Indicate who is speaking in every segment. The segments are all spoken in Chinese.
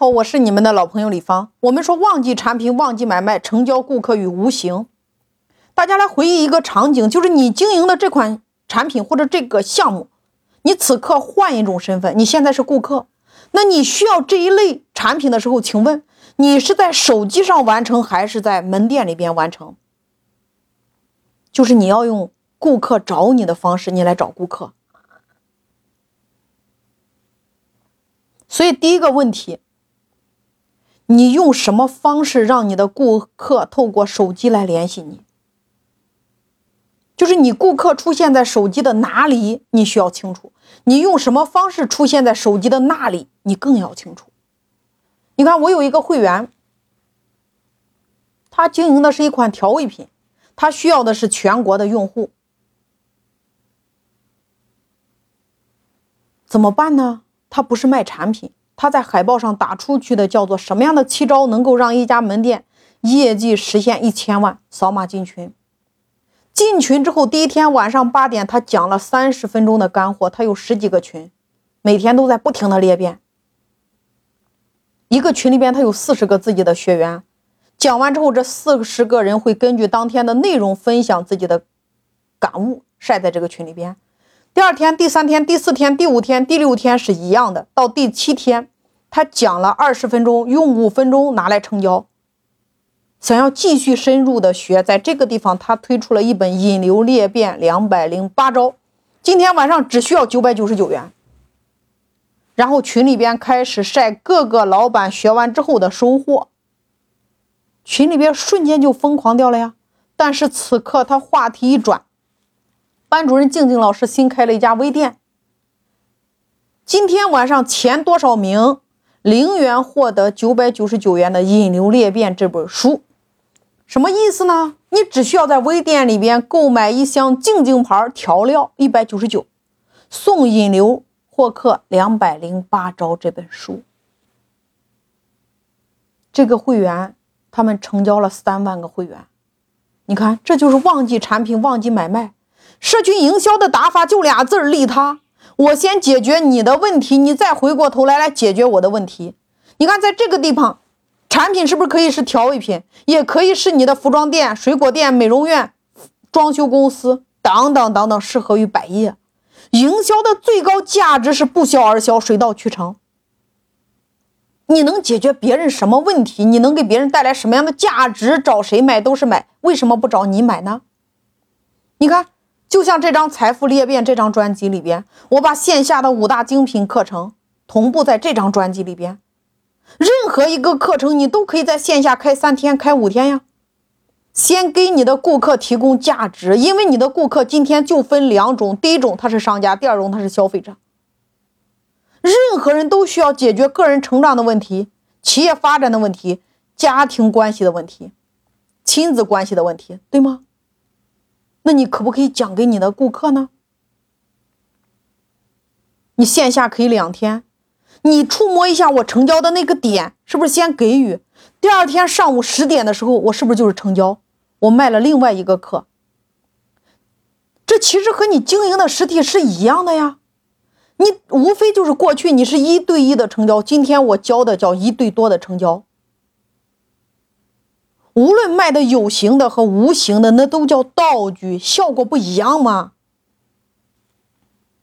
Speaker 1: 好，我是你们的老朋友李芳。我们说旺季产品、旺季买卖、成交顾客与无形。大家来回忆一个场景，就是你经营的这款产品或者这个项目，你此刻换一种身份，你现在是顾客，那你需要这一类产品的时候，请问你是在手机上完成还是在门店里边完成？就是你要用顾客找你的方式，你来找顾客。所以第一个问题。你用什么方式让你的顾客透过手机来联系你？就是你顾客出现在手机的哪里，你需要清楚。你用什么方式出现在手机的那里，你更要清楚。你看，我有一个会员，他经营的是一款调味品，他需要的是全国的用户，怎么办呢？他不是卖产品。他在海报上打出去的叫做什么样的七招能够让一家门店业绩实现一千万？扫码进群，进群之后第一天晚上八点，他讲了三十分钟的干货。他有十几个群，每天都在不停的裂变。一个群里边他有四十个自己的学员，讲完之后，这四十个人会根据当天的内容分享自己的感悟，晒在这个群里边。第二天、第三天、第四天、第五天、第六天是一样的，到第七天，他讲了二十分钟，用五分钟拿来成交。想要继续深入的学，在这个地方他推出了一本《引流裂变两百零八招》，今天晚上只需要九百九十九元。然后群里边开始晒各个老板学完之后的收获，群里边瞬间就疯狂掉了呀！但是此刻他话题一转。班主任静静老师新开了一家微店，今天晚上前多少名零元获得九百九十九元的《引流裂变》这本书，什么意思呢？你只需要在微店里边购买一箱静静牌调料一百九十九，送引流获客两百零八招这本书。这个会员他们成交了三万个会员，你看这就是旺季产品、旺季买卖。社区营销的打法就俩字儿：利他。我先解决你的问题，你再回过头来来解决我的问题。你看，在这个地方，产品是不是可以是调味品，也可以是你的服装店、水果店、美容院、装修公司等等等等，适合于百业。营销的最高价值是不销而销，水到渠成。你能解决别人什么问题？你能给别人带来什么样的价值？找谁买都是买，为什么不找你买呢？你看。就像这张《财富裂变》这张专辑里边，我把线下的五大精品课程同步在这张专辑里边。任何一个课程，你都可以在线下开三天、开五天呀。先给你的顾客提供价值，因为你的顾客今天就分两种：第一种他是商家，第二种他是消费者。任何人都需要解决个人成长的问题、企业发展的问题、家庭关系的问题、亲子关系的问题，对吗？那你可不可以讲给你的顾客呢？你线下可以两天，你触摸一下我成交的那个点，是不是先给予？第二天上午十点的时候，我是不是就是成交？我卖了另外一个课。这其实和你经营的实体是一样的呀，你无非就是过去你是一对一的成交，今天我教的叫一对多的成交。无论卖的有形的和无形的，那都叫道具，效果不一样吗？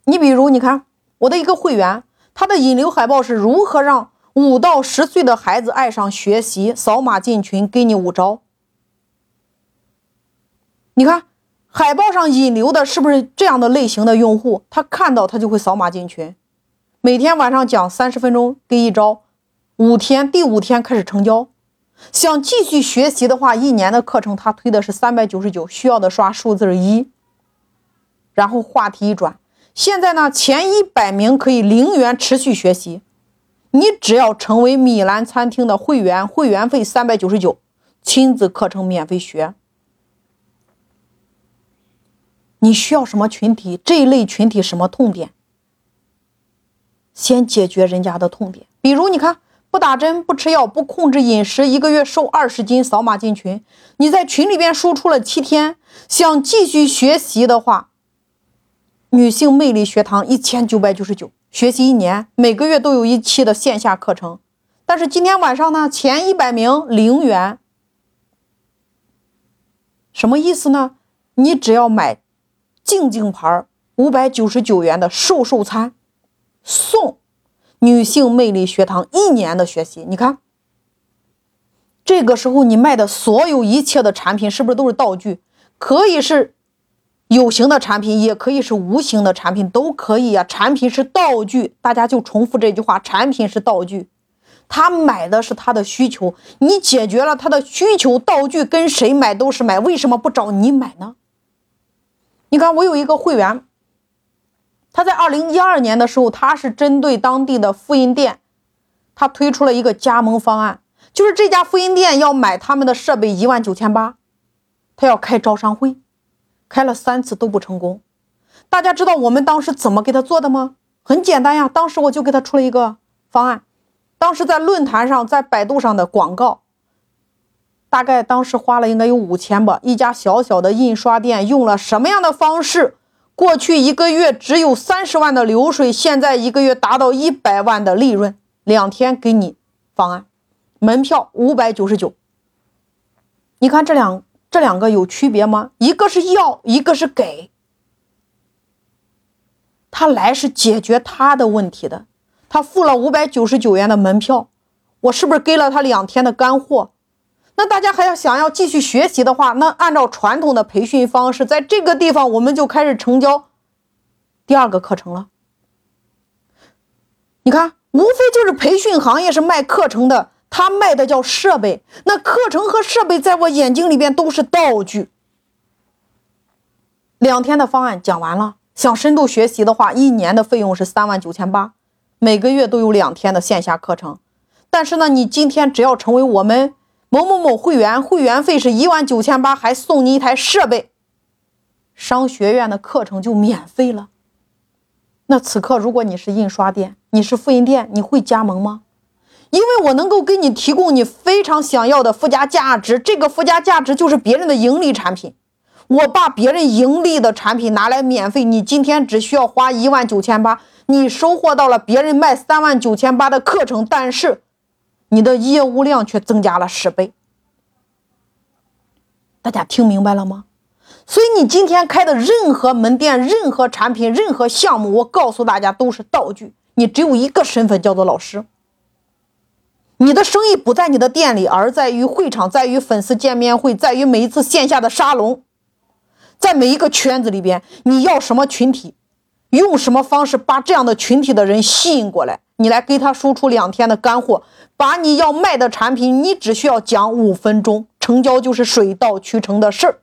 Speaker 1: 你比如，你看我的一个会员，他的引流海报是如何让五到十岁的孩子爱上学习？扫码进群，给你五招。你看海报上引流的是不是这样的类型的用户？他看到他就会扫码进群，每天晚上讲三十分钟，给一招，五天，第五天开始成交。想继续学习的话，一年的课程他推的是三百九十九，需要的刷数字一。然后话题一转，现在呢前一百名可以零元持续学习，你只要成为米兰餐厅的会员，会员费三百九十九，亲子课程免费学。你需要什么群体？这一类群体什么痛点？先解决人家的痛点，比如你看。不打针，不吃药，不控制饮食，一个月瘦二十斤，扫码进群。你在群里边输出了七天，想继续学习的话，女性魅力学堂一千九百九十九，学习一年，每个月都有一期的线下课程，但是今天晚上呢，前一百名零元，什么意思呢？你只要买静静牌五百九十九元的瘦瘦餐，送女性魅力学堂一年的学习。你看，这个时候你卖的所有一切的产品，是不是都是道具？可以是有形的产品，也可以是无形的产品，都可以呀。产品是道具，大家就重复这句话：产品是道具。他买的是他的需求，你解决了他的需求，道具跟谁买都是买，为什么不找你买呢？你看，我有一个会员，他在二零一二年的时候，他是针对当地的复印店，他推出了一个加盟方案，就是这家复印店要买他们的设备一万九千八，他要开招商会，开了三次都不成功。大家知道我们当时怎么给他做的吗？很简单呀，当时我就给他出了一个方案。当时在论坛上，在百度上的广告，大概当时花了应该有五千吧。一家小小的印刷店用了什么样的方式？过去一个月只有三十万的流水，现在一个月达到一百万的利润。两天给你方案，门票五百九十九。你看这两这两个有区别吗？一个是要，一个是给。他来是解决他的问题的。他付了五百九十九元的门票，我是不是给了他两天的干货？那大家还要想要继续学习的话，那按照传统的培训方式，在这个地方我们就开始成交第二个课程了。你看，无非就是培训行业是卖课程的，他卖的叫设备。那课程和设备在我眼睛里边都是道具。两天的方案讲完了，想深度学习的话，一年的费用是三万九千八。每个月都有两天的线下课程，但是呢，你今天只要成为我们某某某会员，会员费是一万九千八，还送你一台设备，商学院的课程就免费了。那此刻，如果你是印刷店，你是复印店，你会加盟吗？因为我能够给你提供你非常想要的附加价值，这个附加价值就是别人的盈利产品。我把别人盈利的产品拿来免费，你今天只需要花一万九千八。你收获到了别人卖三万九千八的课程，但是你的业务量却增加了十倍。大家听明白了吗？所以你今天开的任何门店、任何产品、任何项目，我告诉大家都是道具。你只有一个身份，叫做老师。你的生意不在你的店里，而在于会场，在于粉丝见面会，在于每一次线下的沙龙，在每一个圈子里边，你要什么群体？用什么方式把这样的群体的人吸引过来？你来给他输出两天的干货，把你要卖的产品，你只需要讲五分钟，成交就是水到渠成的事儿。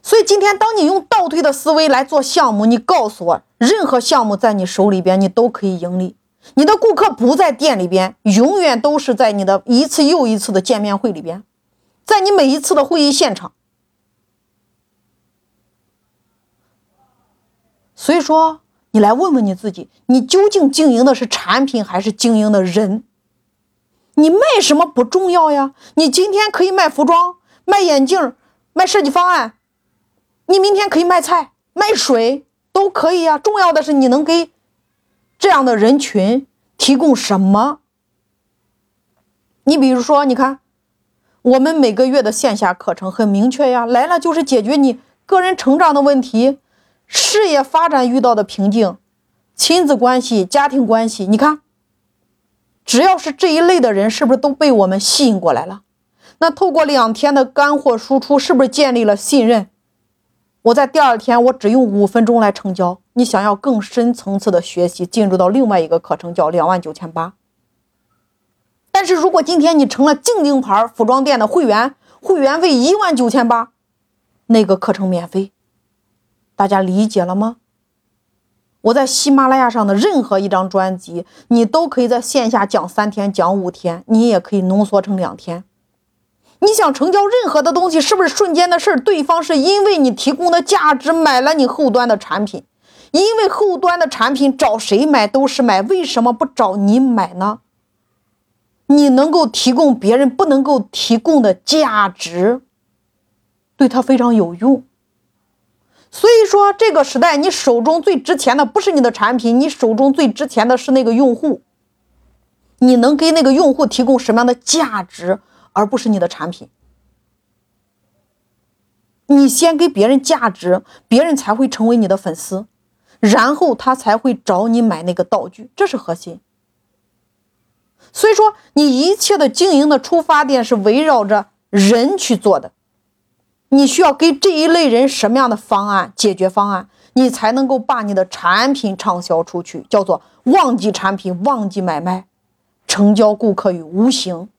Speaker 1: 所以今天，当你用倒退的思维来做项目，你告诉我，任何项目在你手里边，你都可以盈利。你的顾客不在店里边，永远都是在你的一次又一次的见面会里边，在你每一次的会议现场。所以说，你来问问你自己，你究竟经营的是产品还是经营的人？你卖什么不重要呀？你今天可以卖服装、卖眼镜、卖设计方案，你明天可以卖菜、卖水，都可以呀。重要的是你能给这样的人群提供什么？你比如说，你看我们每个月的线下课程很明确呀，来了就是解决你个人成长的问题。事业发展遇到的瓶颈，亲子关系、家庭关系，你看，只要是这一类的人，是不是都被我们吸引过来了？那透过两天的干货输出，是不是建立了信任？我在第二天，我只用五分钟来成交。你想要更深层次的学习，进入到另外一个课程，叫两万九千八。但是如果今天你成了静静牌服装店的会员，会员费一万九千八，那个课程免费。大家理解了吗？我在喜马拉雅上的任何一张专辑，你都可以在线下讲三天、讲五天，你也可以浓缩成两天。你想成交任何的东西，是不是瞬间的事儿？对方是因为你提供的价值买了你后端的产品，因为后端的产品找谁买都是买，为什么不找你买呢？你能够提供别人不能够提供的价值，对他非常有用。说，这个时代，你手中最值钱的不是你的产品，你手中最值钱的是那个用户。你能给那个用户提供什么样的价值，而不是你的产品。你先给别人价值，别人才会成为你的粉丝，然后他才会找你买那个道具，这是核心。所以说，你一切的经营的出发点是围绕着人去做的。你需要给这一类人什么样的方案、解决方案，你才能够把你的产品畅销出去？叫做忘记产品、忘记买卖，成交顾客与无形。